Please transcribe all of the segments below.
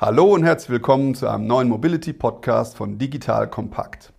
Hallo und herzlich willkommen zu einem neuen Mobility Podcast von Digital Kompakt.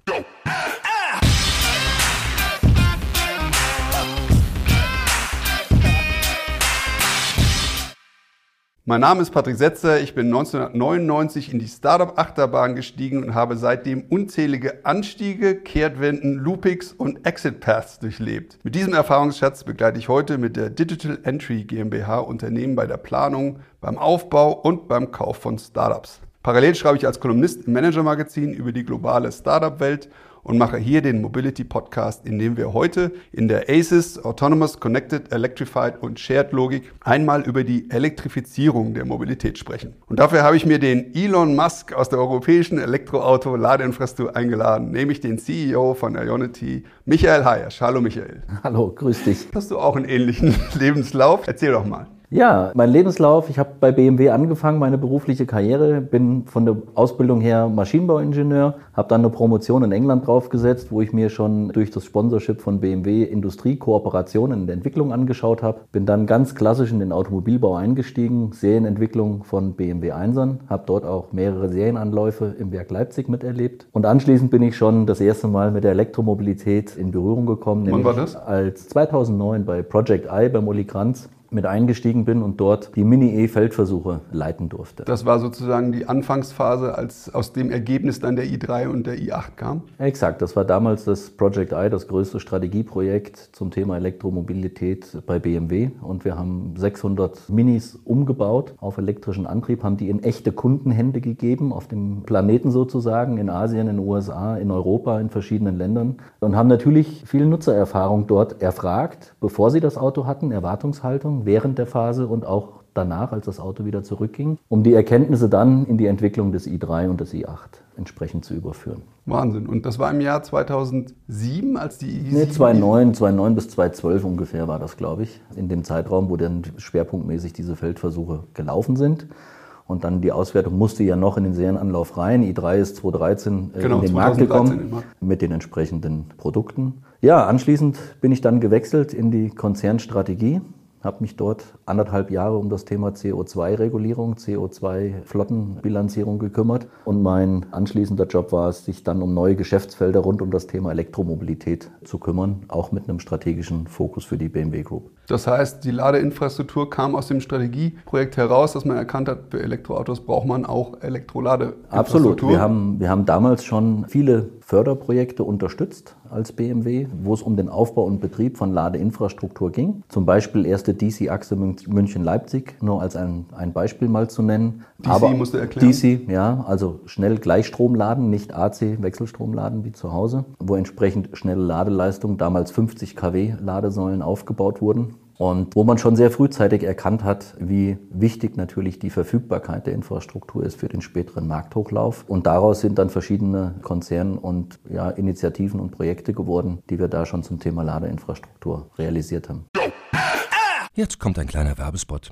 Mein Name ist Patrick Setzer. Ich bin 1999 in die Startup-Achterbahn gestiegen und habe seitdem unzählige Anstiege, Kehrtwenden, Loopings und Exit Paths durchlebt. Mit diesem Erfahrungsschatz begleite ich heute mit der Digital Entry GmbH Unternehmen bei der Planung, beim Aufbau und beim Kauf von Startups. Parallel schreibe ich als Kolumnist im Manager-Magazin über die globale Startup-Welt und mache hier den Mobility Podcast, in dem wir heute in der ACES Autonomous Connected Electrified und Shared Logik einmal über die Elektrifizierung der Mobilität sprechen. Und dafür habe ich mir den Elon Musk aus der europäischen Elektroauto-Ladeinfrastruktur eingeladen, nämlich den CEO von Ionity, Michael Hayash. Hallo Michael. Hallo, grüß dich. Hast du auch einen ähnlichen Lebenslauf? Erzähl doch mal. Ja, mein Lebenslauf, ich habe bei BMW angefangen, meine berufliche Karriere, bin von der Ausbildung her Maschinenbauingenieur, habe dann eine Promotion in England draufgesetzt, wo ich mir schon durch das Sponsorship von BMW Industriekooperationen in der Entwicklung angeschaut habe. Bin dann ganz klassisch in den Automobilbau eingestiegen, Serienentwicklung von BMW 1ern, habe dort auch mehrere Serienanläufe im Werk Leipzig miterlebt. Und anschließend bin ich schon das erste Mal mit der Elektromobilität in Berührung gekommen. Wann war das? Als 2009 bei Project I beim Uli Kranz mit eingestiegen bin und dort die Mini-E-Feldversuche leiten durfte. Das war sozusagen die Anfangsphase, als aus dem Ergebnis dann der i3 und der i8 kam? Exakt, das war damals das Project I, das größte Strategieprojekt zum Thema Elektromobilität bei BMW und wir haben 600 Minis umgebaut auf elektrischen Antrieb, haben die in echte Kundenhände gegeben, auf dem Planeten sozusagen, in Asien, in den USA, in Europa, in verschiedenen Ländern und haben natürlich viel Nutzererfahrung dort erfragt, bevor sie das Auto hatten, Erwartungshaltung während der Phase und auch danach, als das Auto wieder zurückging, um die Erkenntnisse dann in die Entwicklung des i3 und des i8 entsprechend zu überführen. Wahnsinn. Und das war im Jahr 2007, als die i7... Nee, 2009, 2009 bis 2012 ungefähr war das, glaube ich, in dem Zeitraum, wo dann schwerpunktmäßig diese Feldversuche gelaufen sind. Und dann die Auswertung musste ja noch in den Serienanlauf rein. i3 ist 2013 äh, genau, in den Markt gekommen Markt. mit den entsprechenden Produkten. Ja, anschließend bin ich dann gewechselt in die Konzernstrategie habe mich dort anderthalb Jahre um das Thema CO2-Regulierung, CO2-Flottenbilanzierung gekümmert. Und mein anschließender Job war es, sich dann um neue Geschäftsfelder rund um das Thema Elektromobilität zu kümmern, auch mit einem strategischen Fokus für die BMW Group. Das heißt, die Ladeinfrastruktur kam aus dem Strategieprojekt heraus, dass man erkannt hat, für Elektroautos braucht man auch Elektroladeinfrastruktur. Absolut. Wir haben, wir haben damals schon viele Förderprojekte unterstützt als BMW, wo es um den Aufbau und Betrieb von Ladeinfrastruktur ging. Zum Beispiel erste DC-Achse München-Leipzig, nur als ein, ein Beispiel mal zu nennen. DC Aber musst du erklären? DC, ja, also schnell Gleichstromladen, nicht AC Wechselstromladen wie zu Hause, wo entsprechend schnelle Ladeleistung, damals 50 kW Ladesäulen aufgebaut wurden. Und wo man schon sehr frühzeitig erkannt hat, wie wichtig natürlich die Verfügbarkeit der Infrastruktur ist für den späteren Markthochlauf. Und daraus sind dann verschiedene Konzerne und ja, Initiativen und Projekte geworden, die wir da schon zum Thema Ladeinfrastruktur realisiert haben. Jetzt kommt ein kleiner Werbespot.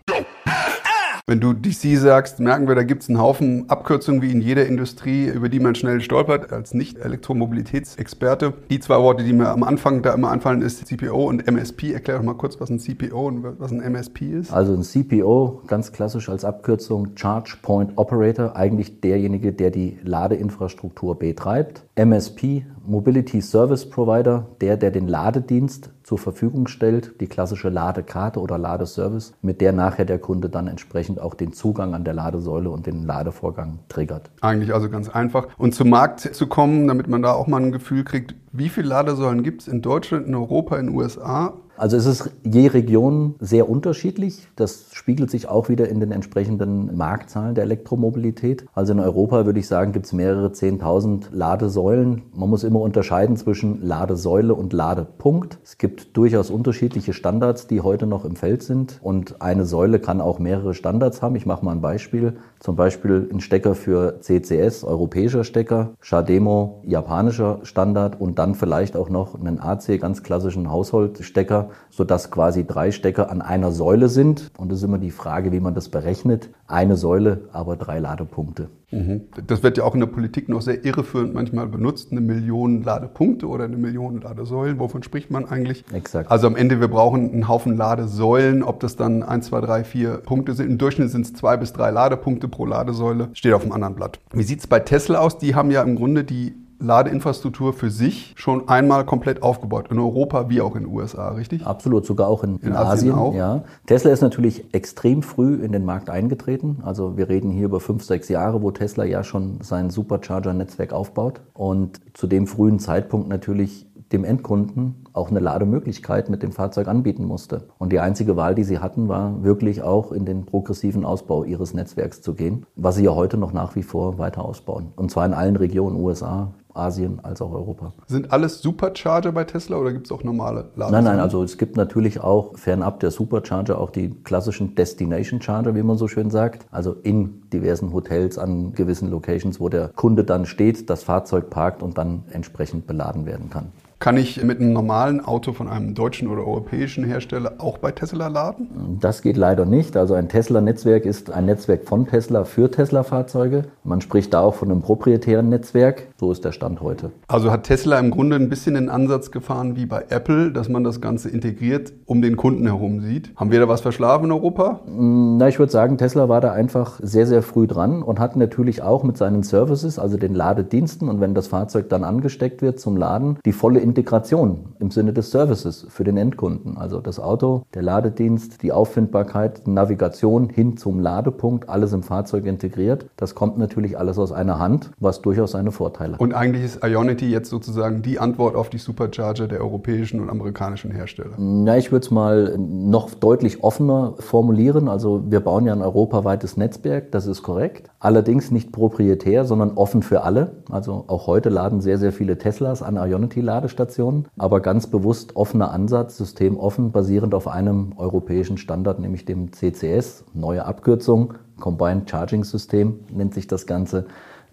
Wenn du DC sagst, merken wir, da gibt es einen Haufen Abkürzungen wie in jeder Industrie, über die man schnell stolpert als Nicht-Elektromobilitätsexperte. Die zwei Worte, die mir am Anfang da immer anfallen, ist CPO und MSP. Erklär doch mal kurz, was ein CPO und was ein MSP ist. Also ein CPO, ganz klassisch als Abkürzung Charge Point Operator, eigentlich derjenige, der die Ladeinfrastruktur betreibt. MSP, Mobility Service Provider, der, der den Ladedienst zur Verfügung stellt, die klassische Ladekarte oder Ladeservice, mit der nachher der Kunde dann entsprechend auch den Zugang an der Ladesäule und den Ladevorgang triggert. Eigentlich also ganz einfach. Und zum Markt zu kommen, damit man da auch mal ein Gefühl kriegt, wie viele Ladesäulen gibt es in Deutschland, in Europa, in den USA? Also es ist je Region sehr unterschiedlich. Das spiegelt sich auch wieder in den entsprechenden Marktzahlen der Elektromobilität. Also in Europa würde ich sagen, gibt es mehrere 10.000 Ladesäulen. Man muss immer unterscheiden zwischen Ladesäule und Ladepunkt. Es gibt durchaus unterschiedliche Standards, die heute noch im Feld sind. Und eine Säule kann auch mehrere Standards haben. Ich mache mal ein Beispiel. Zum Beispiel ein Stecker für CCS, europäischer Stecker, Shademo, japanischer Standard und dann vielleicht auch noch einen AC, ganz klassischen Haushaltsstecker sodass quasi drei Stecker an einer Säule sind. Und das ist immer die Frage, wie man das berechnet. Eine Säule, aber drei Ladepunkte. Mhm. Das wird ja auch in der Politik noch sehr irreführend manchmal benutzt. Eine Million Ladepunkte oder eine Million Ladesäulen. Wovon spricht man eigentlich? Exakt. Also am Ende, wir brauchen einen Haufen Ladesäulen. Ob das dann eins, zwei, drei, vier Punkte sind. Im Durchschnitt sind es zwei bis drei Ladepunkte pro Ladesäule. Steht auf dem anderen Blatt. Wie sieht es bei Tesla aus? Die haben ja im Grunde die Ladeinfrastruktur für sich schon einmal komplett aufgebaut. In Europa wie auch in den USA, richtig? Absolut, sogar auch in, in, in Asien. Asien auch. Ja. Tesla ist natürlich extrem früh in den Markt eingetreten. Also wir reden hier über fünf, sechs Jahre, wo Tesla ja schon sein Supercharger-Netzwerk aufbaut. Und zu dem frühen Zeitpunkt natürlich dem Endkunden auch eine Lademöglichkeit mit dem Fahrzeug anbieten musste. Und die einzige Wahl, die sie hatten, war wirklich auch in den progressiven Ausbau ihres Netzwerks zu gehen, was sie ja heute noch nach wie vor weiter ausbauen. Und zwar in allen Regionen, USA, Asien als auch Europa. Sind alles Supercharger bei Tesla oder gibt es auch normale Ladesäulen? Nein, nein, also es gibt natürlich auch fernab der Supercharger auch die klassischen Destination Charger, wie man so schön sagt. Also in diversen Hotels an gewissen Locations, wo der Kunde dann steht, das Fahrzeug parkt und dann entsprechend beladen werden kann. Kann ich mit einem normalen Auto von einem deutschen oder europäischen Hersteller auch bei Tesla laden? Das geht leider nicht. Also ein Tesla-Netzwerk ist ein Netzwerk von Tesla für Tesla-Fahrzeuge. Man spricht da auch von einem proprietären Netzwerk. So ist der Stand heute. Also hat Tesla im Grunde ein bisschen den Ansatz gefahren wie bei Apple, dass man das Ganze integriert um den Kunden herum sieht. Haben wir da was verschlafen in Europa? Na, ich würde sagen, Tesla war da einfach sehr, sehr früh dran und hat natürlich auch mit seinen Services, also den Ladediensten und wenn das Fahrzeug dann angesteckt wird zum Laden, die volle Integration im Sinne des Services für den Endkunden. Also das Auto, der Ladedienst, die Auffindbarkeit, Navigation hin zum Ladepunkt, alles im Fahrzeug integriert. Das kommt natürlich alles aus einer Hand, was durchaus seine Vorteile hat. Und eigentlich ist Ionity jetzt sozusagen die Antwort auf die Supercharger der europäischen und amerikanischen Hersteller. Na, ich würde es mal noch deutlich offener formulieren. Also wir bauen ja ein europaweites Netzwerk, das ist korrekt. Allerdings nicht proprietär, sondern offen für alle. Also auch heute laden sehr, sehr viele Teslas an Ionity-Ladestationen Ladestationen, aber ganz bewusst offener Ansatz, System offen, basierend auf einem europäischen Standard, nämlich dem CCS, neue Abkürzung, Combined Charging System nennt sich das Ganze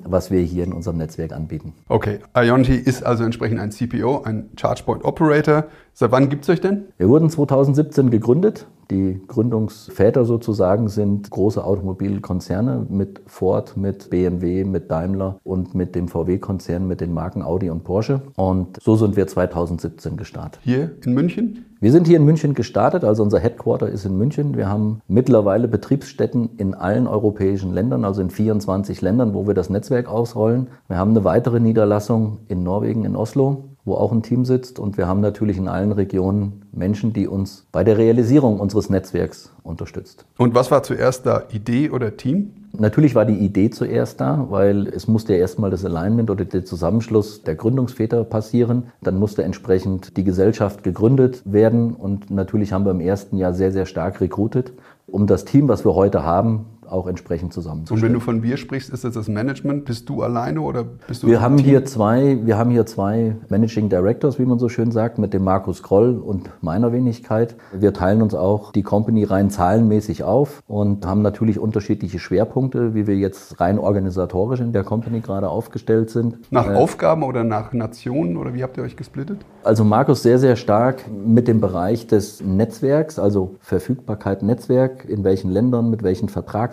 was wir hier in unserem Netzwerk anbieten. Okay, Ionity ist also entsprechend ein CPO, ein Charge Point Operator. Seit wann gibt es euch denn? Wir wurden 2017 gegründet. Die Gründungsväter sozusagen sind große Automobilkonzerne mit Ford, mit BMW, mit Daimler und mit dem VW-Konzern mit den Marken Audi und Porsche. Und so sind wir 2017 gestartet. Hier in München? Wir sind hier in München gestartet, also unser Headquarter ist in München. Wir haben mittlerweile Betriebsstätten in allen europäischen Ländern, also in 24 Ländern, wo wir das Netzwerk ausrollen. Wir haben eine weitere Niederlassung in Norwegen, in Oslo wo auch ein Team sitzt. Und wir haben natürlich in allen Regionen Menschen, die uns bei der Realisierung unseres Netzwerks unterstützt. Und was war zuerst da, Idee oder Team? Natürlich war die Idee zuerst da, weil es musste ja erstmal das Alignment oder der Zusammenschluss der Gründungsväter passieren. Dann musste entsprechend die Gesellschaft gegründet werden und natürlich haben wir im ersten Jahr sehr, sehr stark rekrutiert, um das Team, was wir heute haben, auch entsprechend Und zusammenzustellen. wenn du von wir sprichst, ist das das Management? Bist du alleine oder bist du Wir haben Team? hier zwei, wir haben hier zwei Managing Directors, wie man so schön sagt, mit dem Markus Kroll und meiner Wenigkeit. Wir teilen uns auch die Company rein zahlenmäßig auf und haben natürlich unterschiedliche Schwerpunkte, wie wir jetzt rein organisatorisch in der Company gerade aufgestellt sind. nach Äh, Aufgaben oder nach Nationen oder wie habt ihr euch gesplittet? Also Markus sehr, sehr stark mit dem Bereich des Netzwerks, also Verfügbarkeit Netzwerk, in welchen Ländern, mit welchen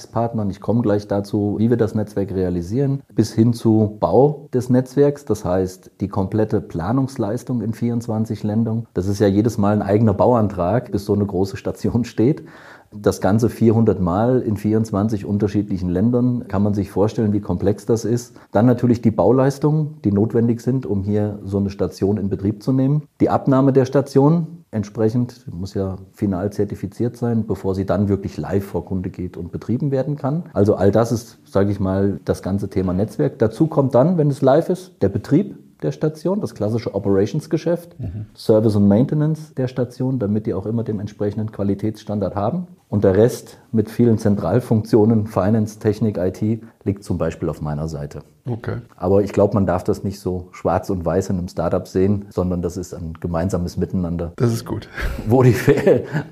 Vertragspartnern. Ich komme gleich dazu, wie wir das Netzwerk realisieren, bis hin zu Bau des Netzwerks, das heißt die komplette Planungsleistung in 24 Ländern. Das ist ja jedes Mal ein eigener Bauantrag, bis so eine große Station steht. Das Ganze 400 Mal in 24 unterschiedlichen Ländern. Kann man sich vorstellen, wie komplex das ist. Dann natürlich die Bauleistungen, die notwendig sind, um hier so eine Station in Betrieb zu nehmen. Die Abnahme der Station entsprechend muss ja final zertifiziert sein, bevor sie dann wirklich live vor Kunde geht und betrieben werden kann. Also all das ist, sage ich mal, das ganze Thema Netzwerk. Dazu kommt dann, wenn es live ist, der Betrieb der Station, das klassische Operationsgeschäft, Service und Maintenance der Station, damit die auch immer den entsprechenden Qualitätsstandard haben. Und der Rest mit vielen Zentralfunktionen, Finance, Technik, IT, liegt zum Beispiel auf meiner Seite. Okay. Aber ich glaube, man darf das nicht so schwarz und weiß in einem Startup sehen, sondern das ist ein gemeinsames Miteinander, Das ist gut. wo die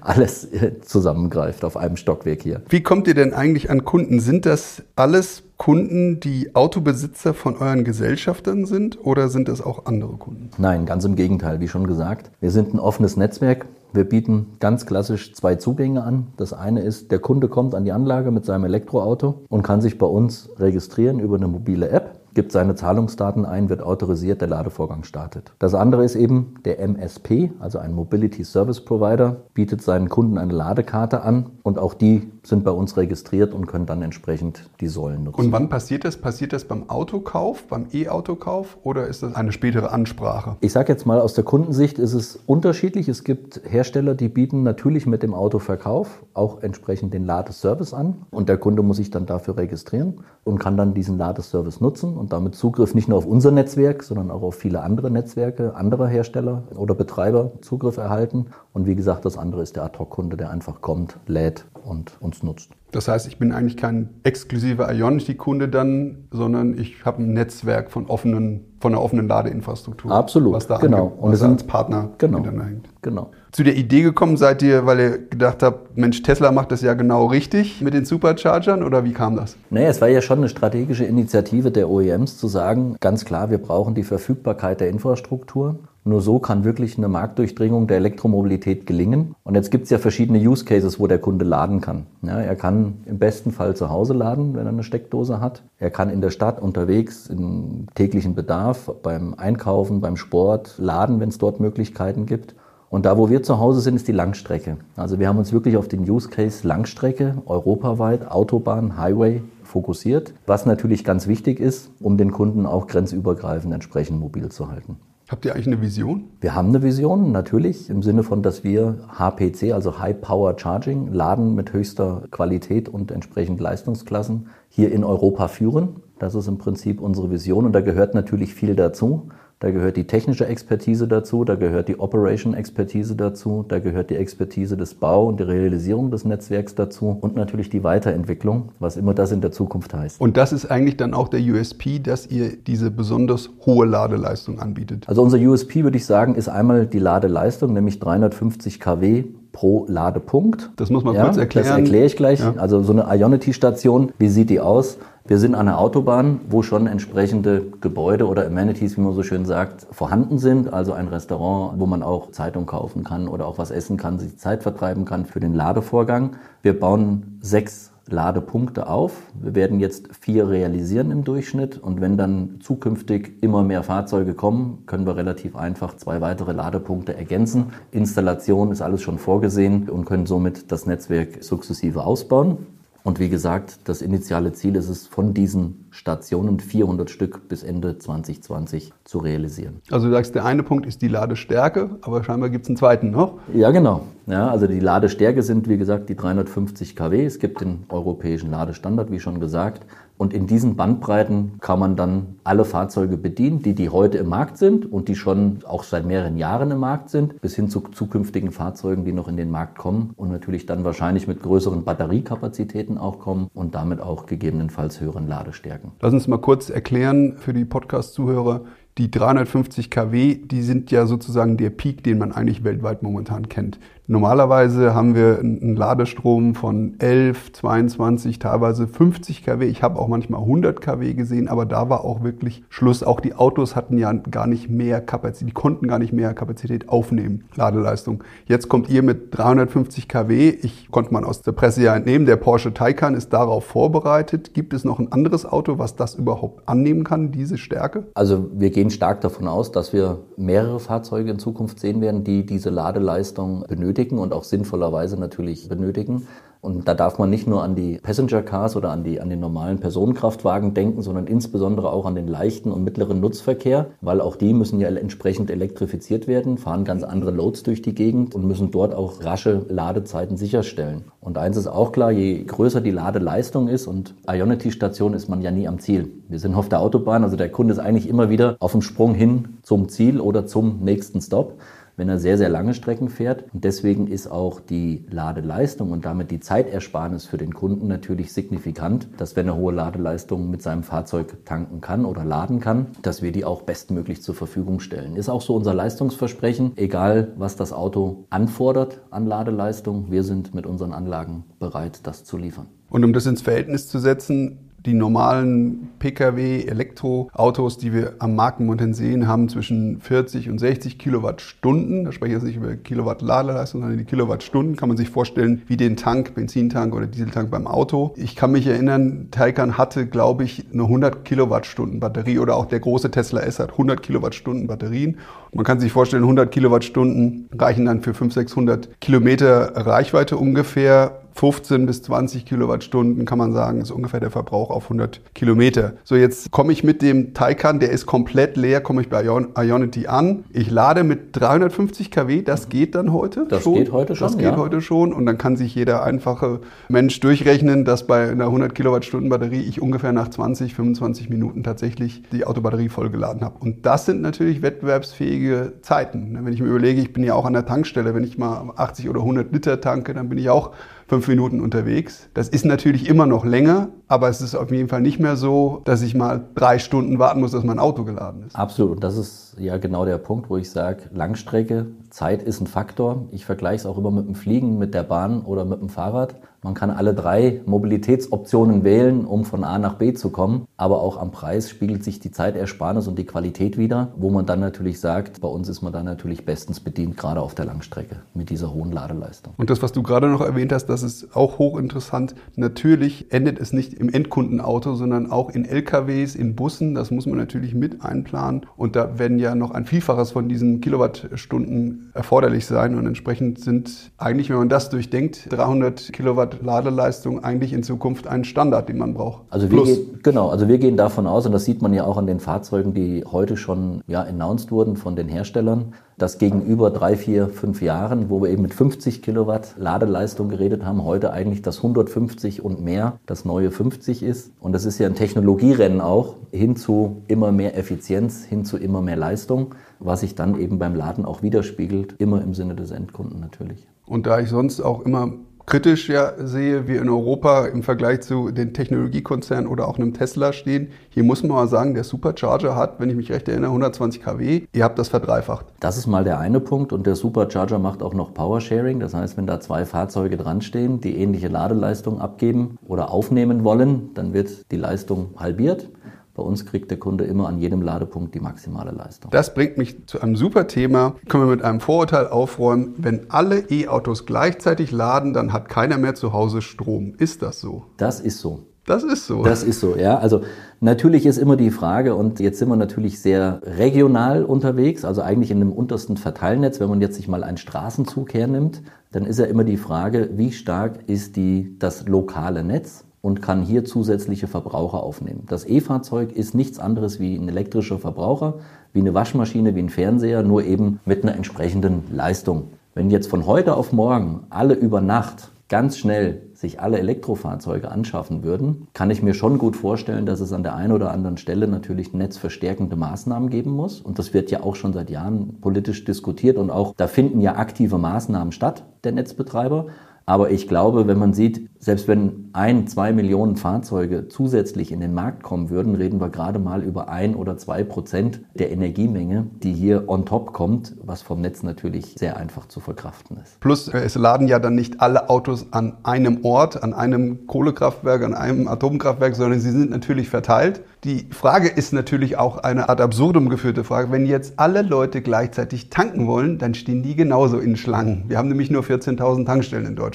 alles äh, zusammengreift auf einem Stockwerk hier. Wie kommt ihr denn eigentlich an Kunden? Sind das alles Kunden, die Autobesitzer von euren Gesellschaftern sind oder sind das auch andere Kunden? Nein, ganz im Gegenteil, wie schon gesagt. Wir sind ein offenes Netzwerk. Wir bieten ganz klassisch zwei Zugänge an. Das eine ist, der Kunde kommt an die Anlage mit seinem Elektroauto und kann sich bei uns registrieren über eine mobile App, gibt seine Zahlungsdaten ein, wird autorisiert, der Ladevorgang startet. Das andere ist eben der MSP, also ein Mobility Service Provider, bietet seinen Kunden eine Ladekarte an und auch die sind bei uns registriert und können dann entsprechend die Säulen nutzen. Und wann passiert das? Passiert das beim Autokauf, beim E-Autokauf oder ist das eine spätere Ansprache? Ich sage jetzt mal, aus der Kundensicht ist es unterschiedlich. Es gibt Hersteller, die bieten natürlich mit dem Autoverkauf auch entsprechend den Ladeservice an. Und der Kunde muss sich dann dafür registrieren und kann dann diesen Ladeservice nutzen und damit Zugriff nicht nur auf unser Netzwerk, sondern auch auf viele andere Netzwerke anderer Hersteller oder Betreiber Zugriff erhalten. Und wie gesagt, das andere ist der Ad-Hoc-Kunde, der einfach kommt, lädt und uns nutzt. Das heißt, ich bin eigentlich kein exklusiver Ionity-Kunde dann, sondern ich habe ein Netzwerk von offenen, von einer offenen Ladeinfrastruktur. Absolut, Was da, genau. ange- Und was da als Partner Genau. miteinander hängt. Genau. Zu der Idee gekommen seid ihr, weil ihr gedacht habt, Mensch, Tesla macht das ja genau richtig mit den Superchargern oder wie kam das? Naja, es war ja schon eine strategische Initiative der OEMs zu sagen, ganz klar, wir brauchen die Verfügbarkeit der Infrastruktur. Nur so kann wirklich eine Marktdurchdringung der Elektromobilität gelingen. Und jetzt gibt es ja verschiedene Use Cases, wo der Kunde laden kann. Ja, er kann im besten Fall zu Hause laden, wenn er eine Steckdose hat. Er kann in der Stadt unterwegs im täglichen Bedarf, beim Einkaufen, beim Sport laden, wenn es dort Möglichkeiten gibt. Und da, wo wir zu Hause sind, ist die Langstrecke. Also wir haben uns wirklich auf den Use Case Langstrecke, europaweit, Autobahn, Highway fokussiert, was natürlich ganz wichtig ist, um den Kunden auch grenzübergreifend entsprechend mobil zu halten. Habt ihr eigentlich eine Vision? Wir haben eine Vision, natürlich, im Sinne von, dass wir HPC, also High Power Charging, Laden mit höchster Qualität und entsprechend Leistungsklassen hier in Europa führen. Das ist im Prinzip unsere Vision und da gehört natürlich viel dazu. Da gehört die technische Expertise dazu, da gehört die Operation-Expertise dazu, da gehört die Expertise des Bau und der Realisierung des Netzwerks dazu und natürlich die Weiterentwicklung, was immer das in der Zukunft heißt. Und das ist eigentlich dann auch der USP, dass ihr diese besonders hohe Ladeleistung anbietet. Also unser USP würde ich sagen, ist einmal die Ladeleistung, nämlich 350 kW pro Ladepunkt. Das muss man ja, kurz erklären. Das erkläre ich gleich. Ja. Also so eine Ionity-Station, wie sieht die aus? Wir sind an der Autobahn, wo schon entsprechende Gebäude oder Amenities, wie man so schön sagt, vorhanden sind. Also ein Restaurant, wo man auch Zeitung kaufen kann oder auch was essen kann, sich Zeit vertreiben kann für den Ladevorgang. Wir bauen sechs Ladepunkte auf. Wir werden jetzt vier realisieren im Durchschnitt und wenn dann zukünftig immer mehr Fahrzeuge kommen, können wir relativ einfach zwei weitere Ladepunkte ergänzen. Installation ist alles schon vorgesehen und können somit das Netzwerk sukzessive ausbauen. Und wie gesagt, das initiale Ziel ist es, von diesen Stationen 400 Stück bis Ende 2020 zu realisieren. Also du sagst, der eine Punkt ist die Ladestärke, aber scheinbar gibt es einen zweiten noch. Ja, genau. Ja, also die Ladestärke sind, wie gesagt, die 350 kW. Es gibt den europäischen Ladestandard, wie schon gesagt. Und in diesen Bandbreiten kann man dann alle Fahrzeuge bedienen, die, die heute im Markt sind und die schon auch seit mehreren Jahren im Markt sind, bis hin zu zukünftigen Fahrzeugen, die noch in den Markt kommen und natürlich dann wahrscheinlich mit größeren Batteriekapazitäten auch kommen und damit auch gegebenenfalls höheren Ladestärken. Lass uns mal kurz erklären für die Podcast-Zuhörer, die 350 kW, die sind ja sozusagen der Peak, den man eigentlich weltweit momentan kennt. Normalerweise haben wir einen Ladestrom von 11, 22, teilweise 50 kW. Ich habe auch manchmal 100 kW gesehen, aber da war auch wirklich Schluss. Auch die Autos hatten ja gar nicht mehr Kapazität, die konnten gar nicht mehr Kapazität aufnehmen, Ladeleistung. Jetzt kommt ihr mit 350 kW. Ich konnte man aus der Presse ja entnehmen, der Porsche Taycan ist darauf vorbereitet. Gibt es noch ein anderes Auto, was das überhaupt annehmen kann, diese Stärke? Also wir gehen stark davon aus, dass wir mehrere Fahrzeuge in Zukunft sehen werden, die diese Ladeleistung benötigen benötigen und auch sinnvollerweise natürlich benötigen. Und da darf man nicht nur an die Passenger Cars oder an, die, an den normalen Personenkraftwagen denken, sondern insbesondere auch an den leichten und mittleren Nutzverkehr, weil auch die müssen ja entsprechend elektrifiziert werden, fahren ganz andere Loads durch die Gegend und müssen dort auch rasche Ladezeiten sicherstellen. Und eins ist auch klar, je größer die Ladeleistung ist und Ionity-Station ist man ja nie am Ziel. Wir sind auf der Autobahn, also der Kunde ist eigentlich immer wieder auf dem Sprung hin zum Ziel oder zum nächsten Stop wenn er sehr, sehr lange Strecken fährt. Und deswegen ist auch die Ladeleistung und damit die Zeitersparnis für den Kunden natürlich signifikant, dass wenn er hohe Ladeleistung mit seinem Fahrzeug tanken kann oder laden kann, dass wir die auch bestmöglich zur Verfügung stellen. Ist auch so unser Leistungsversprechen, egal was das Auto anfordert an Ladeleistung, wir sind mit unseren Anlagen bereit, das zu liefern. Und um das ins Verhältnis zu setzen, die normalen Pkw, Elektroautos, die wir am Markt momentan sehen, haben zwischen 40 und 60 Kilowattstunden. Da spreche ich jetzt nicht über Kilowatt Ladeleistung, sondern die Kilowattstunden. Kann man sich vorstellen, wie den Tank, Benzintank oder Dieseltank beim Auto. Ich kann mich erinnern, Taycan hatte, glaube ich, eine 100 Kilowattstunden Batterie oder auch der große Tesla S hat 100 Kilowattstunden Batterien. Man kann sich vorstellen, 100 Kilowattstunden reichen dann für 500, 600 Kilometer Reichweite ungefähr 15 bis 20 Kilowattstunden kann man sagen, ist ungefähr der Verbrauch auf 100 Kilometer. So, jetzt komme ich mit dem Taycan, der ist komplett leer, komme ich bei Ion Ionity an. Ich lade mit 350 kW, das geht dann heute das schon. Das geht heute schon, Das geht ja. heute schon und dann kann sich jeder einfache Mensch durchrechnen, dass bei einer 100 Kilowattstunden Batterie ich ungefähr nach 20, 25 Minuten tatsächlich die Autobatterie vollgeladen habe. Und das sind natürlich wettbewerbsfähige Zeiten. Wenn ich mir überlege, ich bin ja auch an der Tankstelle, wenn ich mal 80 oder 100 Liter tanke, dann bin ich auch fünf Minuten unterwegs. Das ist natürlich immer noch länger, aber es ist auf jeden Fall nicht mehr so, dass ich mal drei Stunden warten muss, dass mein Auto geladen ist. Absolut. Und das ist ja genau der Punkt, wo ich sage, Langstrecke, Zeit ist ein Faktor. Ich vergleiche es auch immer mit dem Fliegen, mit der Bahn oder mit dem Fahrrad. Man kann alle drei Mobilitätsoptionen wählen, um von A nach B zu kommen. Aber auch am Preis spiegelt sich die Zeitersparnis und die Qualität wieder, wo man dann natürlich sagt, bei uns ist man dann natürlich bestens bedient, gerade auf der Langstrecke mit dieser hohen Ladeleistung. Und das, was du gerade noch erwähnt hast, das ist auch hochinteressant. Natürlich endet es nicht im Endkundenauto, sondern auch in LKWs, in Bussen. Das muss man natürlich mit einplanen. Und da werden ja noch ein Vielfaches von diesen Kilowattstunden erforderlich sein. Und entsprechend sind eigentlich, wenn man das durchdenkt, 300 Kilowatt Ladeleistung eigentlich in Zukunft ein Standard, den man braucht. Also wir gehen, genau, also wir gehen davon aus, und das sieht man ja auch an den Fahrzeugen, die heute schon ja, announced wurden von den Herstellern, dass gegenüber drei, vier, fünf Jahren, wo wir eben mit 50 Kilowatt Ladeleistung geredet haben, heute eigentlich das 150 und mehr das neue 50 ist. Und das ist ja ein Technologierennen auch hin zu immer mehr Effizienz, hin zu immer mehr Leistung, was sich dann eben beim Laden auch widerspiegelt, immer im Sinne des Endkunden natürlich. Und da ich sonst auch immer kritisch ja sehe, wir in Europa im Vergleich zu den Technologiekonzernen oder auch einem Tesla stehen. Hier muss man mal sagen, der Supercharger hat, wenn ich mich recht erinnere, 120 kW. Ihr habt das verdreifacht. Das ist mal der eine Punkt und der Supercharger macht auch noch Powersharing. Das heißt, wenn da zwei Fahrzeuge dran stehen, die ähnliche Ladeleistung abgeben oder aufnehmen wollen, dann wird die Leistung halbiert. Bei uns kriegt der Kunde immer an jedem Ladepunkt die maximale Leistung. Das bringt mich zu einem super Thema. Können wir mit einem Vorurteil aufräumen. Wenn alle E-Autos gleichzeitig laden, dann hat keiner mehr zu Hause Strom. Ist das so? Das ist so. Das ist so. Das ist so, ja. Also natürlich ist immer die Frage, und jetzt sind wir natürlich sehr regional unterwegs, also eigentlich in dem untersten Verteilnetz. Wenn man jetzt sich mal einen Straßenzug hernimmt, dann ist ja immer die Frage, wie stark ist die, das lokale Netz? Und kann hier zusätzliche Verbraucher aufnehmen. Das E-Fahrzeug ist nichts anderes wie ein elektrischer Verbraucher, wie eine Waschmaschine, wie ein Fernseher, nur eben mit einer entsprechenden Leistung. Wenn jetzt von heute auf morgen alle über Nacht ganz schnell sich alle Elektrofahrzeuge anschaffen würden, kann ich mir schon gut vorstellen, dass es an der einen oder anderen Stelle natürlich netzverstärkende Maßnahmen geben muss. Und das wird ja auch schon seit Jahren politisch diskutiert und auch da finden ja aktive Maßnahmen statt der Netzbetreiber. Aber ich glaube, wenn man sieht, selbst wenn ein, zwei Millionen Fahrzeuge zusätzlich in den Markt kommen würden, reden wir gerade mal über ein oder zwei Prozent der Energiemenge, die hier on top kommt, was vom Netz natürlich sehr einfach zu verkraften ist. Plus, es laden ja dann nicht alle Autos an einem Ort, an einem Kohlekraftwerk, an einem Atomkraftwerk, sondern sie sind natürlich verteilt. Die Frage ist natürlich auch eine Art absurdum geführte Frage. Wenn jetzt alle Leute gleichzeitig tanken wollen, dann stehen die genauso in Schlangen. Wir haben nämlich nur 14.000 Tankstellen in Deutschland.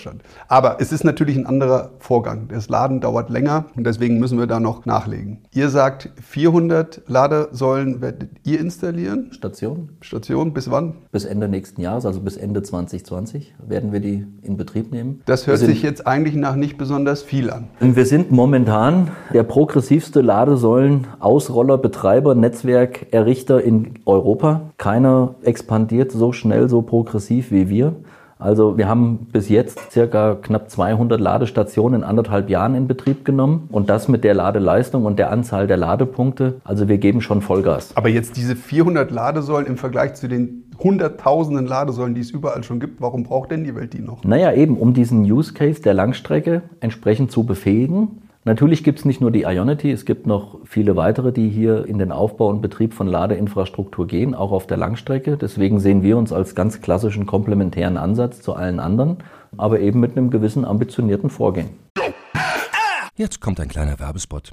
Aber es ist natürlich ein anderer Vorgang. Das Laden dauert länger und deswegen müssen wir da noch nachlegen. Ihr sagt, 400 Ladesäulen werdet ihr installieren? Station? Station, bis wann? Bis Ende nächsten Jahres, also bis Ende 2020 werden wir die in Betrieb nehmen. Das hört sich jetzt eigentlich nach nicht besonders viel an. Wir sind momentan der progressivste Ladesäulen-Ausroller, Betreiber, Netzwerkerrichter in Europa. Keiner expandiert so schnell, so progressiv wie wir. Also wir haben bis jetzt circa knapp 200 Ladestationen in anderthalb Jahren in Betrieb genommen und das mit der Ladeleistung und der Anzahl der Ladepunkte. Also wir geben schon Vollgas. Aber jetzt diese 400 Ladesäulen im Vergleich zu den hunderttausenden Ladesäulen, die es überall schon gibt, warum braucht denn die Welt die noch? Naja, eben um diesen Use Case der Langstrecke entsprechend zu befähigen. Natürlich gibt es nicht nur die Ionity, es gibt noch viele weitere, die hier in den Aufbau und Betrieb von Ladeinfrastruktur gehen, auch auf der Langstrecke. Deswegen sehen wir uns als ganz klassischen komplementären Ansatz zu allen anderen, aber eben mit einem gewissen ambitionierten Vorgehen. Jetzt kommt ein kleiner Werbespot.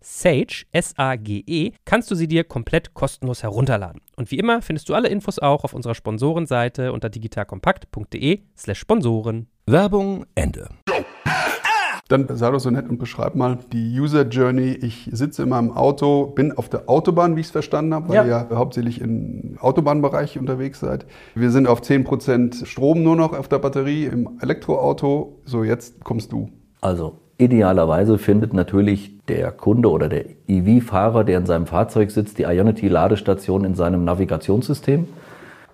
Sage, S-A-G-E, kannst du sie dir komplett kostenlos herunterladen. Und wie immer findest du alle Infos auch auf unserer Sponsorenseite unter digitalkompakt.de slash Sponsoren. Werbung Ende. Dann sei doch so nett und beschreib mal die User Journey. Ich sitze in meinem Auto, bin auf der Autobahn, wie ich es verstanden habe, weil Ja. ihr ja hauptsächlich im Autobahnbereich unterwegs seid. Wir sind auf 10% Strom nur noch auf der Batterie im Elektroauto. So, jetzt kommst du. Also idealerweise findet natürlich der Kunde oder der EV-Fahrer, der in seinem Fahrzeug sitzt, die Ionity-Ladestation in seinem Navigationssystem.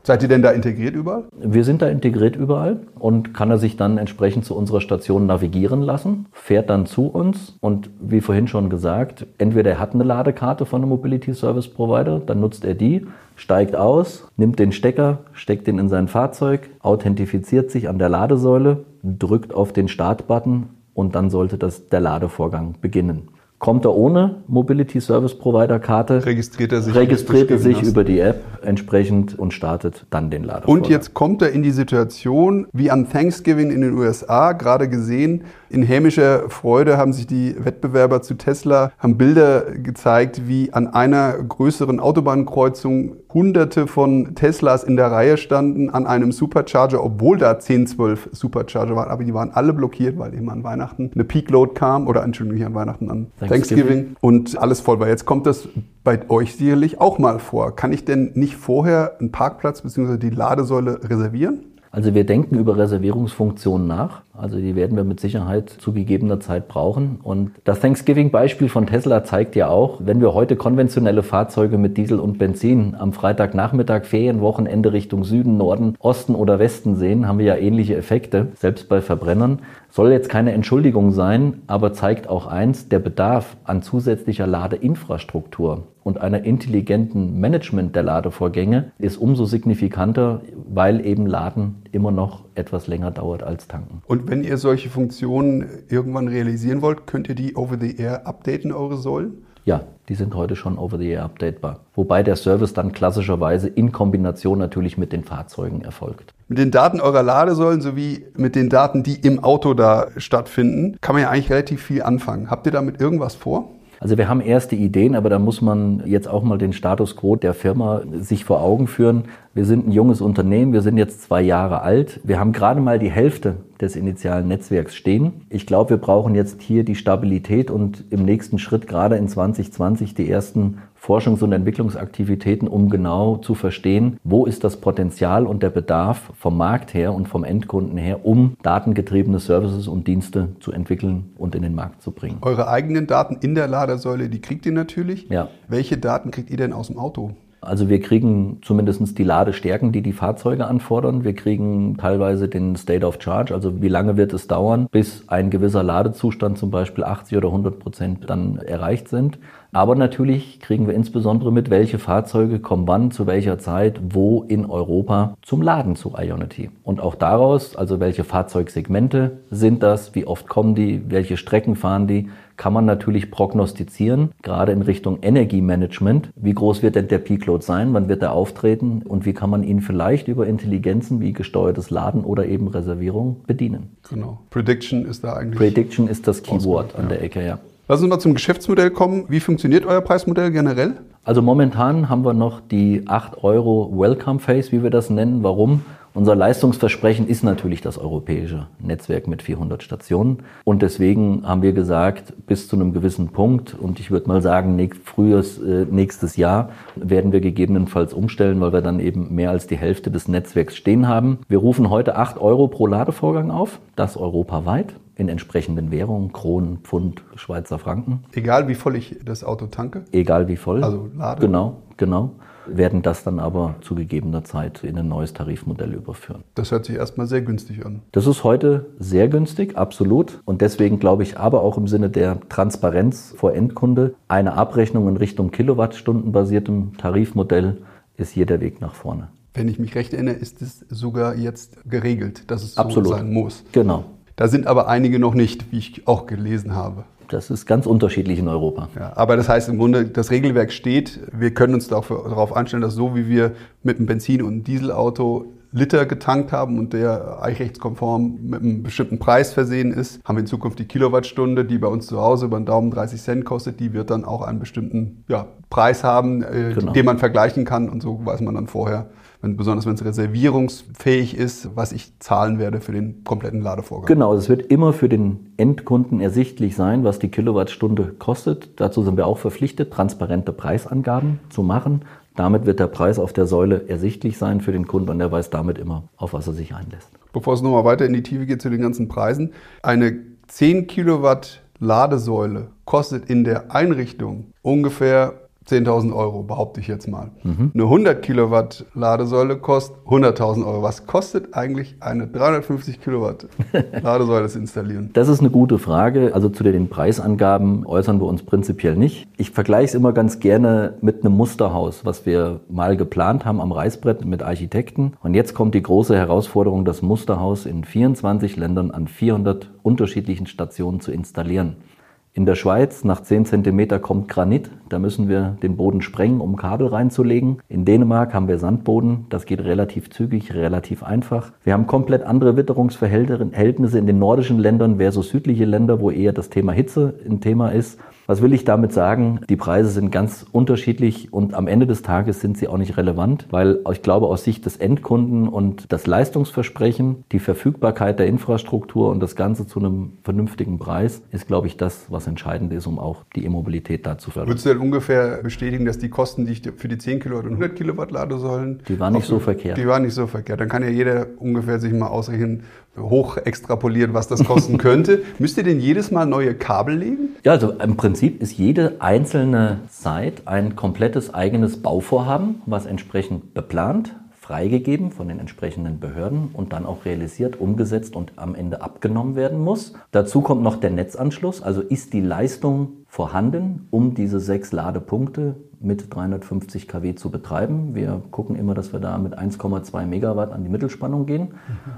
Seid ihr denn da integriert überall? Wir sind da integriert überall und kann er sich dann entsprechend zu unserer Station navigieren lassen, fährt dann zu uns und wie vorhin schon gesagt, entweder er hat eine Ladekarte von einem Mobility Service Provider, dann nutzt er die, steigt aus, nimmt den Stecker, steckt den in sein Fahrzeug, authentifiziert sich an der Ladesäule, drückt auf den Start-Button und dann sollte das, der Ladevorgang beginnen. Kommt er ohne Mobility Service Provider Karte, Registriert er sich? registriert er sich über die App entsprechend und startet dann den Ladevorgang. Und jetzt kommt er in die Situation, wie an Thanksgiving in den USA, gerade gesehen, in hämischer Freude haben sich die Wettbewerber zu Tesla, haben Bilder gezeigt, wie an einer größeren Autobahnkreuzung hunderte von Teslas in der Reihe standen an einem Supercharger, obwohl da 10, 12 Supercharger waren, aber die waren alle blockiert, weil eben an Weihnachten eine Peak Load kam, oder Entschuldigung, nicht an Weihnachten, an Thanksgiving. Thanksgiving und alles voll war. Jetzt kommt das bei euch sicherlich auch mal vor. Kann ich denn nicht vorher einen Parkplatz bzw. die Ladesäule reservieren? Also wir denken über Reservierungsfunktionen nach. Also die werden wir mit Sicherheit zu gegebener Zeit brauchen. Und das Thanksgiving-Beispiel von Tesla zeigt ja auch, wenn wir heute konventionelle Fahrzeuge mit Diesel und Benzin am Freitagnachmittag, Ferienwochenende Richtung Süden, Norden, Osten oder Westen sehen, haben wir ja ähnliche Effekte, selbst bei Verbrennern. Soll jetzt keine Entschuldigung sein, aber zeigt auch eins, der Bedarf an zusätzlicher Ladeinfrastruktur und einer intelligenten Management der Ladevorgänge ist umso signifikanter, weil eben Laden immer noch etwas länger dauert als tanken. Und wenn ihr solche Funktionen irgendwann realisieren wollt, könnt ihr die over the air updaten, eure Säulen? Ja, die sind heute schon over the air updatebar. Wobei der Service dann klassischerweise in Kombination natürlich mit den Fahrzeugen erfolgt. Mit den Daten eurer Ladesäulen sowie mit den Daten, die im Auto da stattfinden, kann man ja eigentlich relativ viel anfangen. Habt ihr damit irgendwas vor? Also wir haben erste Ideen, aber da muss man jetzt auch mal den Status quo der Firma sich vor Augen führen. Wir sind ein junges Unternehmen, wir sind jetzt zwei Jahre alt. Wir haben gerade mal die Hälfte des initialen Netzwerks stehen. Ich glaube, wir brauchen jetzt hier die Stabilität und im nächsten Schritt gerade in 2020 die ersten Forschungs- und Entwicklungsaktivitäten, um genau zu verstehen, wo ist das Potenzial und der Bedarf vom Markt her und vom Endkunden her, um datengetriebene Services und Dienste zu entwickeln und in den Markt zu bringen. Eure eigenen Daten in der Ladesäule, die kriegt ihr natürlich. Ja. Welche Daten kriegt ihr denn aus dem Auto? Also wir kriegen zumindest die Ladestärken, die die Fahrzeuge anfordern. Wir kriegen teilweise den State of Charge, also wie lange wird es dauern, bis ein gewisser Ladezustand, zum Beispiel 80 oder 100 Prozent, dann erreicht sind. Aber natürlich kriegen wir insbesondere mit, welche Fahrzeuge kommen wann, zu welcher Zeit, wo in Europa zum Laden zu Ionity. Und auch daraus, also welche Fahrzeugsegmente sind das, wie oft kommen die, welche Strecken fahren die, kann man natürlich prognostizieren, gerade in Richtung Energiemanagement. Wie groß wird denn der Peak Load sein? Wann wird er auftreten? Und wie kann man ihn vielleicht über Intelligenzen wie gesteuertes Laden oder eben Reservierung bedienen? Genau. Prediction ist da eigentlich. Prediction ist das Keyword Ausdruck, an ja. der Ecke, ja. Lass uns mal zum Geschäftsmodell kommen. Wie funktioniert euer Preismodell generell? Also momentan haben wir noch die 8 Euro Welcome Phase, wie wir das nennen. Warum? Unser Leistungsversprechen ist natürlich das europäische Netzwerk mit 400 Stationen. Und deswegen haben wir gesagt, bis zu einem gewissen Punkt, und ich würde mal sagen, frühes, äh, nächstes Jahr werden wir gegebenenfalls umstellen, weil wir dann eben mehr als die Hälfte des Netzwerks stehen haben. Wir rufen heute 8 Euro pro Ladevorgang auf, das europaweit in entsprechenden Währungen, Kronen, Pfund, Schweizer Franken. Egal wie voll ich das Auto tanke. Egal wie voll. Also Lade. Genau, genau. Werden das dann aber zu gegebener Zeit in ein neues Tarifmodell überführen. Das hört sich erstmal sehr günstig an. Das ist heute sehr günstig, absolut. Und deswegen glaube ich aber auch im Sinne der Transparenz vor Endkunde, eine Abrechnung in Richtung Kilowattstundenbasiertem Tarifmodell ist hier der Weg nach vorne. Wenn ich mich recht erinnere, ist es sogar jetzt geregelt, dass es so Absolut. sein muss. Genau. Da sind aber einige noch nicht, wie ich auch gelesen habe. Das ist ganz unterschiedlich in Europa. Ja, aber das heißt im Grunde, das Regelwerk steht. Wir können uns darauf einstellen, dass so wie wir mit einem Benzin- und Dieselauto Liter getankt haben und der eichrechtskonform mit einem bestimmten Preis versehen ist, haben wir in Zukunft die Kilowattstunde, die bei uns zu Hause über den Daumen 30 Cent kostet, die wird dann auch einen bestimmten ja, Preis haben, äh, Genau. den man vergleichen kann und so weiß man dann vorher, wenn, besonders wenn es reservierungsfähig ist, was ich zahlen werde für den kompletten Ladevorgang. Genau, es wird immer für den Endkunden ersichtlich sein, was die Kilowattstunde kostet. Dazu sind wir auch verpflichtet, transparente Preisangaben zu machen. Damit wird der Preis auf der Säule ersichtlich sein für den Kunden und er weiß damit immer, auf was er sich einlässt. Bevor es nochmal weiter in die Tiefe geht zu den ganzen Preisen, eine 10 Kilowatt Ladesäule kostet in der Einrichtung ungefähr 10.000 Euro, behaupte ich jetzt mal. Eine 100 Kilowatt Ladesäule kostet 100.000 Euro. Was kostet eigentlich eine 350 Kilowatt Ladesäule zu installieren? Das ist eine gute Frage. Also zu den Preisangaben äußern wir uns prinzipiell nicht. Ich vergleiche es immer ganz gerne mit einem Musterhaus, was wir mal geplant haben am Reißbrett mit Architekten. Und jetzt kommt die große Herausforderung, das Musterhaus in 24 Ländern an 400 unterschiedlichen Stationen zu installieren. In der Schweiz nach 10 Zentimeter kommt Granit. Da müssen wir den Boden sprengen, um Kabel reinzulegen. In Dänemark haben wir Sandboden. Das geht relativ zügig, relativ einfach. Wir haben komplett andere Witterungsverhältnisse in den nordischen Ländern versus südliche Länder, wo eher das Thema Hitze ein Thema ist. Was will ich damit sagen? Die Preise sind ganz unterschiedlich und am Ende des Tages sind sie auch nicht relevant, weil ich glaube, aus Sicht des Endkunden und das Leistungsversprechen, die Verfügbarkeit der Infrastruktur und das Ganze zu einem vernünftigen Preis ist, glaube ich, das, was entscheidend ist, um auch die E-Mobilität da zu fördern. Würdest du denn ungefähr bestätigen, dass die Kosten, die ich für die 10 Kilowatt und 100 Kilowatt Ladesäulen... Die waren nicht so verkehrt. Die waren nicht so verkehrt. Dann kann ja jeder ungefähr sich mal ausrechnen, hoch extrapolieren, was das kosten könnte. Müsst ihr denn jedes Mal neue Kabel legen? Ja, also im Prinzip ist jede einzelne Site ein komplettes eigenes Bauvorhaben, was entsprechend beplant, freigegeben von den entsprechenden Behörden und dann auch realisiert, umgesetzt und am Ende abgenommen werden muss. Dazu kommt noch der Netzanschluss, also ist die Leistung vorhanden, um diese sechs Ladepunkte mit 350 kW zu betreiben. Wir gucken immer, dass wir da mit 1,2 Megawatt an die Mittelspannung gehen,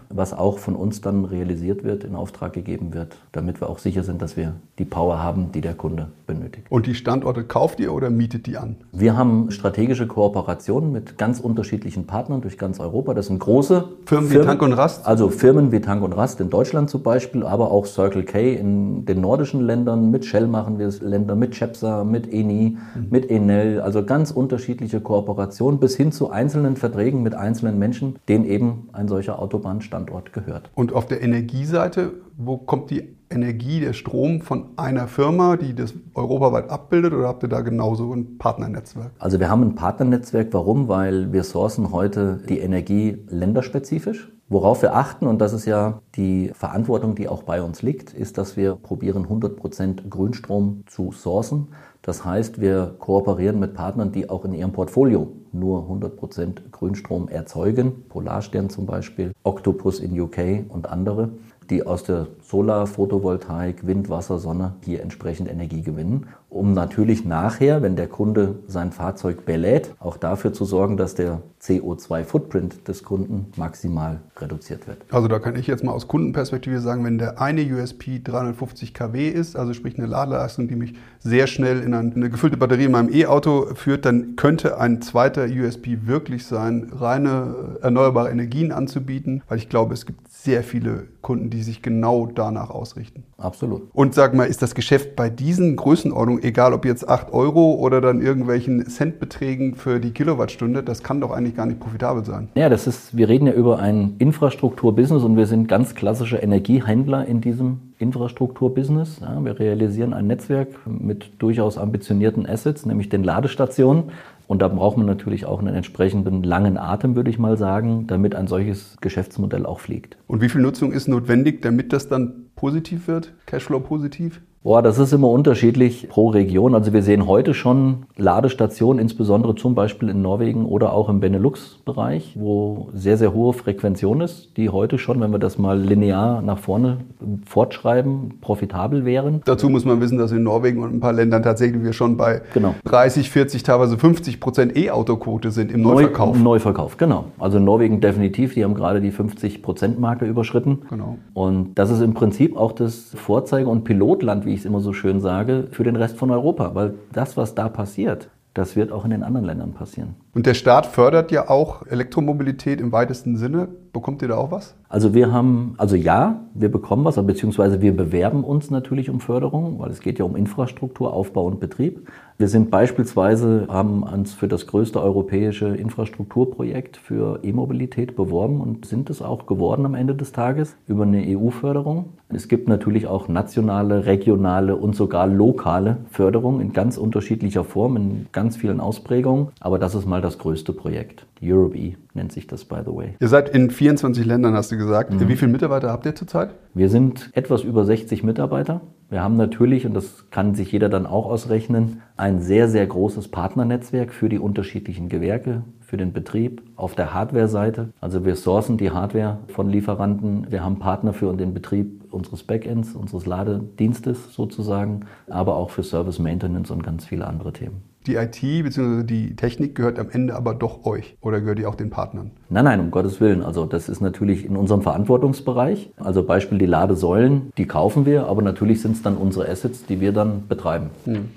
was auch von uns dann realisiert wird, in Auftrag gegeben wird, damit wir auch sicher sind, dass wir die Power haben, die der Kunde benötigt. Und die Standorte kauft ihr oder mietet die an? Wir haben strategische Kooperationen mit ganz unterschiedlichen Partnern durch ganz Europa. Das sind große Firmen wie Tank und Rast? Also Firmen wie Tank und Rast in Deutschland zum Beispiel, aber auch Circle K in den nordischen Ländern. Mit Shell machen wir es Länder, mit Cepsa, mit Eni, mit Enel, also ganz unterschiedliche Kooperationen bis hin zu einzelnen Verträgen mit einzelnen Menschen, denen eben ein solcher Autobahnstandort gehört. Und auf der Energieseite, wo kommt die Energie, der Strom von einer Firma, die das europaweit abbildet, oder habt ihr da genauso ein Partnernetzwerk? Also wir haben ein Partnernetzwerk. Warum? Weil wir sourcen heute die Energie länderspezifisch. Worauf wir achten, und das ist ja die Verantwortung, die auch bei uns liegt, ist, dass wir probieren, 100% Grünstrom zu sourcen. Das heißt, wir kooperieren mit Partnern, die auch in ihrem Portfolio nur 100% Grünstrom erzeugen. Polarstern zum Beispiel, Octopus in UK und andere, die aus der Solar, Photovoltaik, Wind, Wasser, Sonne hier entsprechend Energie gewinnen, um natürlich nachher, wenn der Kunde sein Fahrzeug belädt, auch dafür zu sorgen, dass der CO2-Footprint des Kunden maximal reduziert wird. Also da kann ich jetzt mal aus Kundenperspektive sagen, wenn der eine USP 350 kW ist, also sprich eine Ladeleistung, die mich sehr schnell in eine gefüllte Batterie in meinem E-Auto führt, dann könnte ein zweiter USP wirklich sein, reine erneuerbare Energien anzubieten, weil ich glaube, es gibt sehr viele Kunden, die sich genau danach ausrichten. Absolut. Und sag mal, ist das Geschäft bei diesen Größenordnungen, egal ob jetzt 8 Euro oder dann irgendwelchen Centbeträgen für die Kilowattstunde, das kann doch eigentlich gar nicht profitabel sein. Ja, das ist, wir reden ja über ein Infrastrukturbusiness und wir sind ganz klassische Energiehändler in diesem Infrastrukturbusiness. Ja, wir realisieren ein Netzwerk mit durchaus ambitionierten Assets, nämlich den Ladestationen. Und da braucht man natürlich auch einen entsprechenden langen Atem, würde ich mal sagen, damit ein solches Geschäftsmodell auch fliegt. Und wie viel Nutzung ist notwendig, damit das dann positiv wird, Cashflow positiv? Boah, das ist immer unterschiedlich pro Region. Also wir sehen heute schon Ladestationen, insbesondere zum Beispiel in Norwegen oder auch im Benelux-Bereich, wo sehr, sehr hohe Frequention ist, die heute schon, wenn wir das mal linear nach vorne fortschreiben, profitabel wären. Dazu muss man wissen, dass in Norwegen und ein paar Ländern tatsächlich wir schon bei Genau. 30, 40, teilweise 50 Prozent E-Auto-Quote sind im Neuverkauf. Neu, Neuverkauf, genau. Also in Norwegen definitiv, die haben gerade die 50-Prozent-Marke überschritten. Genau. Und das ist im Prinzip auch das Vorzeige- und Pilotland, wie ich es immer so schön sage, für den Rest von Europa. Weil das, was da passiert, das wird auch in den anderen Ländern passieren. Und der Staat fördert ja auch Elektromobilität im weitesten Sinne. Bekommt ihr da auch was? Also wir haben, also ja, wir bekommen was, beziehungsweise wir bewerben uns natürlich um Förderung, weil es geht ja um Infrastruktur, Aufbau und Betrieb. Wir sind beispielsweise, haben uns für das größte europäische Infrastrukturprojekt für E-Mobilität beworben und sind es auch geworden am Ende des Tages über eine EU-Förderung. Es gibt natürlich auch nationale, regionale und sogar lokale Förderung in ganz unterschiedlicher Form, in ganz vielen Ausprägungen. Aber das ist mal das größte Projekt. Europe E nennt sich das, by the way. Ihr seid in 24 Ländern, hast du gesagt. Wie viele Mitarbeiter habt ihr zurzeit? Wir sind etwas über 60 Mitarbeiter. Wir haben natürlich, und das kann sich jeder dann auch ausrechnen, ein sehr, sehr großes Partnernetzwerk für die unterschiedlichen Gewerke, für den Betrieb auf der Hardware-Seite. Also wir sourcen die Hardware von Lieferanten. Wir haben Partner für den Betrieb unseres Backends, unseres Ladedienstes sozusagen, aber auch für Service Maintenance und ganz viele andere Themen. Die IT bzw. die Technik gehört am Ende aber doch euch oder gehört die auch den Partnern? Nein, nein, um Gottes Willen. Also das ist natürlich in unserem Verantwortungsbereich. Also Beispiel die Ladesäulen, die kaufen wir, aber natürlich sind es dann unsere Assets, die wir dann betreiben.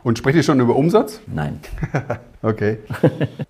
Und sprecht ihr schon über Umsatz? Nein. Okay.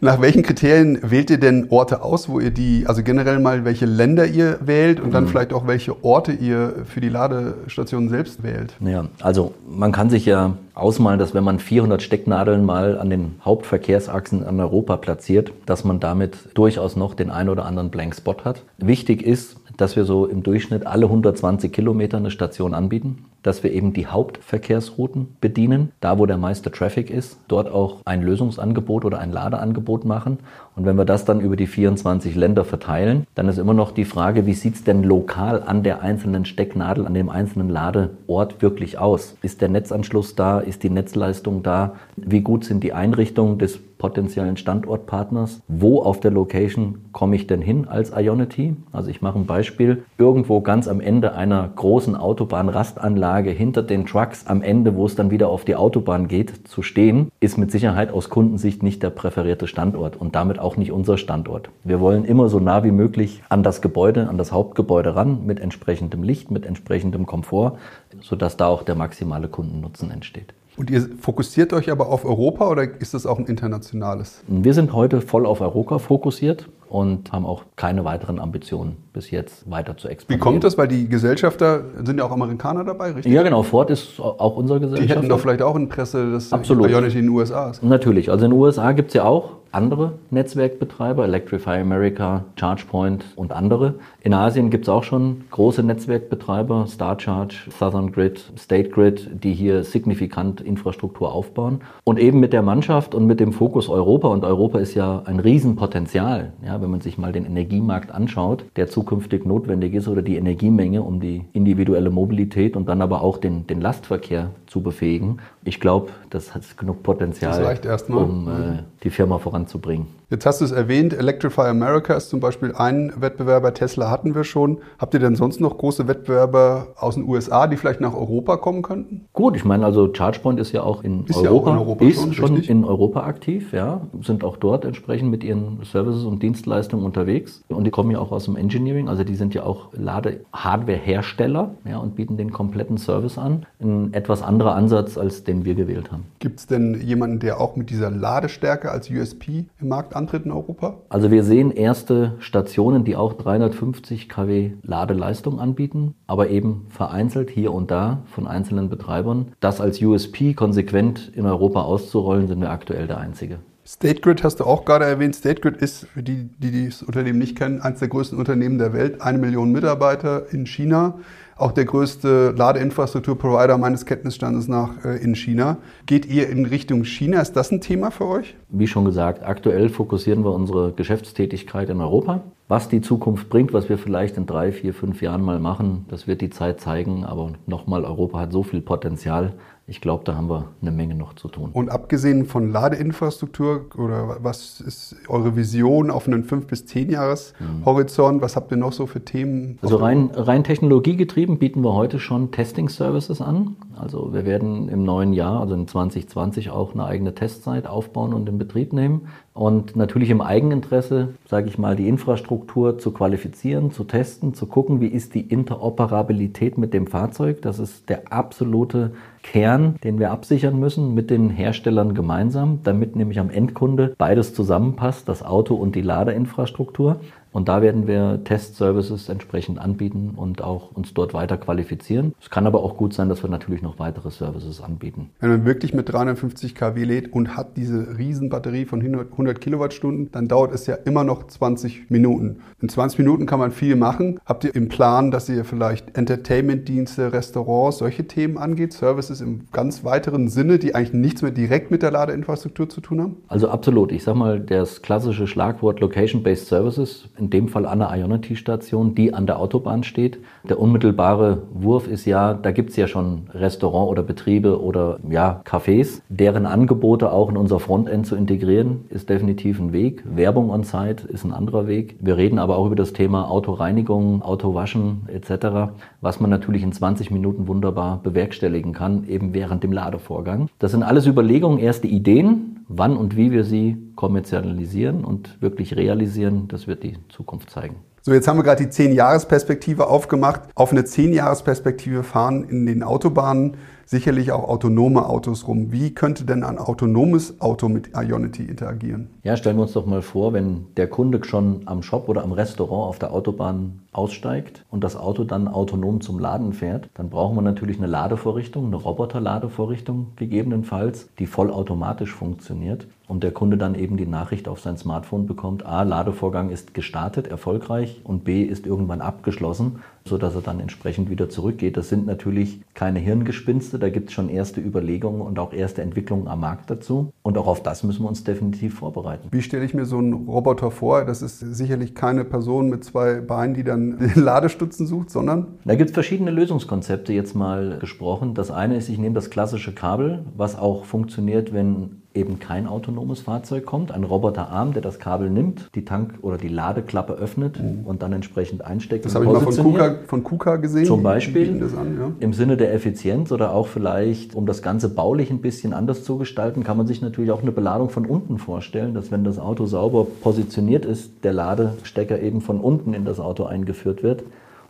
Nach welchen Kriterien wählt ihr denn Orte aus, wo ihr die, also generell mal welche Länder ihr wählt und dann vielleicht auch welche Orte ihr für die Ladestationen selbst wählt? Ja, also man kann sich ja ausmalen, dass wenn man 400 Stecknadeln mal an den Hauptverkehrsachsen in Europa platziert, dass man damit durchaus noch den ein oder anderen Blank Spot hat. Wichtig ist, dass wir so im Durchschnitt alle 120 Kilometer eine Station anbieten dass wir eben die Hauptverkehrsrouten bedienen, da wo der meiste Traffic ist, dort auch ein Lösungsangebot oder ein Ladeangebot machen. Und wenn wir das dann über die 24 Länder verteilen, dann ist immer noch die Frage, wie sieht es denn lokal an der einzelnen Stecknadel, an dem einzelnen Ladeort wirklich aus? Ist der Netzanschluss da? Ist die Netzleistung da? Wie gut sind die Einrichtungen des potenziellen Standortpartners. Wo auf der Location komme ich denn hin als Ionity? Also ich mache ein Beispiel. Irgendwo ganz am Ende einer großen Autobahnrastanlage hinter den Trucks am Ende, wo es dann wieder auf die Autobahn geht, zu stehen, ist mit Sicherheit aus Kundensicht nicht der präferierte Standort und damit auch nicht unser Standort. Wir wollen immer so nah wie möglich an das Gebäude, an das Hauptgebäude ran, mit entsprechendem Licht, mit entsprechendem Komfort, sodass da auch der maximale Kundennutzen entsteht. Und ihr fokussiert euch aber auf Europa oder ist das auch ein internationales? Wir sind heute voll auf Europa fokussiert und haben auch keine weiteren Ambitionen bis jetzt weiter zu expandieren. Wie kommt das? Weil die Gesellschafter sind ja auch Amerikaner dabei, richtig? Ja, genau. Ford ist auch unser Gesellschafter. Die hätten doch vielleicht auch Interesse, dass Absolut. Ionity in den USA ist. Natürlich. Also in den USA gibt es ja auch andere Netzwerkbetreiber, Electrify America, ChargePoint und andere. In Asien gibt es auch schon große Netzwerkbetreiber, StarCharge, Southern Grid, State Grid, die hier signifikant Infrastruktur aufbauen. Und eben mit der Mannschaft und mit dem Fokus Europa, und Europa ist ja ein Riesenpotenzial, ja, wenn man sich mal den Energiemarkt anschaut, der zukünftig notwendig ist oder die Energiemenge, um die individuelle Mobilität und dann aber auch den, den Lastverkehr zu befähigen. Ich glaube, das hat genug Potenzial, um äh, die Firma voranzubringen. Jetzt hast du es erwähnt, Electrify America ist zum Beispiel ein Wettbewerber, Tesla hatten wir schon. Habt ihr denn sonst noch große Wettbewerber aus den USA, die vielleicht nach Europa kommen könnten? Gut, ich meine, also ChargePoint ist ja auch in ist Europa, ja auch in Europa ist schon, schon in Europa aktiv, ja, sind auch dort entsprechend mit ihren Services und Dienstleistungen unterwegs und die kommen ja auch aus dem Engineering, also die sind ja auch Lade-Hardware-Hersteller ja, und bieten den kompletten Service an. Ein etwas anderer Ansatz, als den wir gewählt haben. Gibt es denn jemanden, der auch mit dieser Ladestärke als USP im Markt antritt in Europa? Also wir sehen erste Stationen, die auch 350 kW Ladeleistung anbieten, aber eben vereinzelt hier und da von einzelnen Betreibern. Das als USP konsequent in Europa auszurollen, sind wir aktuell der Einzige. State Grid hast du auch gerade erwähnt. State Grid ist, für die, die das Unternehmen nicht kennen, eines der größten Unternehmen der Welt. Eine Million Mitarbeiter in China auch der größte Ladeinfrastrukturprovider meines Kenntnisstandes nach äh, in China. Geht ihr in Richtung China? Ist das ein Thema für euch? Wie schon gesagt, aktuell fokussieren wir unsere Geschäftstätigkeit in Europa. Was die Zukunft bringt, was wir vielleicht in drei, vier, fünf Jahren mal machen, das wird die Zeit zeigen. Aber nochmal, Europa hat so viel Potenzial ich glaube, da haben wir eine Menge noch zu tun. Und abgesehen von Ladeinfrastruktur oder was ist eure Vision auf einen 5 bis 10 Jahres Horizont? Mhm. Was habt ihr noch so für Themen? Also rein, rein technologiegetrieben bieten wir heute schon Testing Services an. Also wir werden im neuen Jahr, also in 2020 auch eine eigene Testzeit aufbauen und in Betrieb nehmen. Und natürlich im Eigeninteresse, sage ich mal, die Infrastruktur zu qualifizieren, zu testen, zu gucken, wie ist die Interoperabilität mit dem Fahrzeug. Das ist der absolute Kern, den wir absichern müssen mit den Herstellern gemeinsam, damit nämlich am Endkunde beides zusammenpasst, das Auto und die Ladeinfrastruktur. Und da werden wir Testservices entsprechend anbieten und auch uns dort weiter qualifizieren. Es kann aber auch gut sein, dass wir natürlich noch weitere Services anbieten. Wenn man wirklich mit 350 kW lädt und hat diese Riesenbatterie von 100 Kilowattstunden, dann dauert es ja immer noch 20 Minuten. In 20 Minuten kann man viel machen. Habt ihr im Plan, dass ihr vielleicht Entertainment-Dienste, Restaurants, solche Themen angeht, Services im ganz weiteren Sinne, die eigentlich nichts mehr direkt mit der Ladeinfrastruktur zu tun haben? Also absolut. Ich sage mal, das klassische Schlagwort Location-Based Services in dem Fall an der Ionity-Station, die an der Autobahn steht. Der unmittelbare Wurf ist ja, da gibt es ja schon Restaurant oder Betriebe oder ja, Cafés. Deren Angebote auch in unser Frontend zu integrieren, ist definitiv ein Weg. Werbung on Site ist ein anderer Weg. Wir reden aber auch über das Thema Autoreinigung, Autowaschen etc., was man natürlich in 20 Minuten wunderbar bewerkstelligen kann, eben während dem Ladevorgang. Das sind alles Überlegungen, erste Ideen, Wann und wie wir sie kommerzialisieren und wirklich realisieren, das wird die Zukunft zeigen. So, jetzt haben wir gerade die 10-Jahres-Perspektive aufgemacht. Auf eine 10-Jahres-Perspektive fahren in den Autobahnen sicherlich auch autonome Autos rum. Wie könnte denn ein autonomes Auto mit Ionity interagieren? Ja, stellen wir uns doch mal vor, wenn der Kunde schon am Shop oder am Restaurant auf der Autobahn aussteigt und das Auto dann autonom zum Laden fährt, dann brauchen wir natürlich eine Ladevorrichtung, eine Roboterladevorrichtung gegebenenfalls, die vollautomatisch funktioniert und der Kunde dann eben die Nachricht auf sein Smartphone bekommt, a, Ladevorgang ist gestartet, erfolgreich und b, ist irgendwann abgeschlossen, sodass er dann entsprechend wieder zurückgeht. Das sind natürlich keine Hirngespinste, da gibt es schon erste Überlegungen und auch erste Entwicklungen am Markt dazu und auch auf das müssen wir uns definitiv vorbereiten. Wie stelle ich mir so einen Roboter vor? Das ist sicherlich keine Person mit zwei Beinen, die dann den Ladestutzen sucht, sondern? Da gibt es verschiedene Lösungskonzepte jetzt mal gesprochen. Das eine ist, ich nehme das klassische Kabel, was auch funktioniert, wenn eben kein autonomes Fahrzeug kommt, ein Roboterarm, der das Kabel nimmt, die Tank- oder die Ladeklappe öffnet mhm. und dann entsprechend einsteckt. Das habe ich mal von KUKA, von KUKA gesehen. Zum Beispiel an, ja. im Sinne der Effizienz oder auch vielleicht, um das Ganze baulich ein bisschen anders zu gestalten, kann man sich natürlich auch eine Beladung von unten vorstellen, dass wenn das Auto sauber positioniert ist, der Ladestecker eben von unten in das Auto eingeführt wird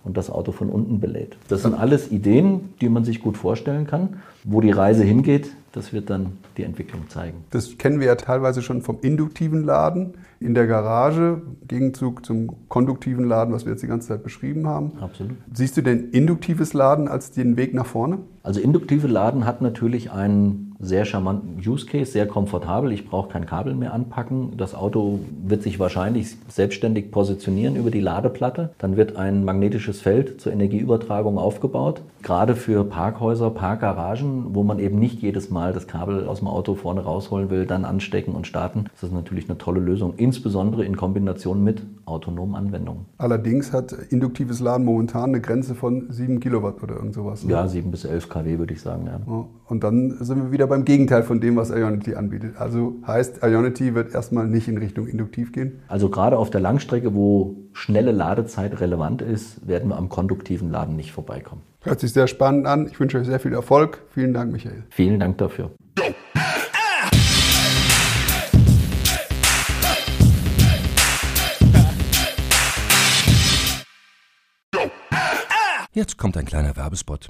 und das Auto von unten belädt. Das sind alles Ideen, die man sich gut vorstellen kann. Wo die Reise hingeht, das wird dann die Entwicklung zeigen. Das kennen wir ja teilweise schon vom induktiven Laden in der Garage, Gegenzug zum konduktiven Laden, was wir jetzt die ganze Zeit beschrieben haben. Absolut. Siehst du denn induktives Laden als den Weg nach vorne? Also induktive Laden hat natürlich einen sehr charmanten Use Case, sehr komfortabel. Ich brauche kein Kabel mehr anpacken. Das Auto wird sich wahrscheinlich selbstständig positionieren über die Ladeplatte. Dann wird ein magnetisches Feld zur Energieübertragung aufgebaut. Gerade für Parkhäuser, Parkgaragen, wo man eben nicht jedes Mal das Kabel aus dem Auto vorne rausholen will, dann anstecken und starten. Das ist natürlich eine tolle Lösung, insbesondere in Kombination mit autonomen Anwendungen. Allerdings hat induktives Laden momentan eine Grenze von 7 Kilowatt oder irgend sowas. Ne? Ja, 7 bis 11 kW würde ich sagen. Ja. Und dann sind wir wieder beim Gegenteil von dem, was Ionity anbietet. Also heißt, Ionity wird erstmal nicht in Richtung induktiv gehen? Also gerade auf der Langstrecke, wo schnelle Ladezeit relevant ist, werden wir am konduktiven Laden nicht vorbeikommen. Hört sich sehr spannend an. Ich wünsche euch sehr viel Erfolg. Vielen Dank, Michael. Vielen Dank dafür. Jetzt kommt ein kleiner Werbespot.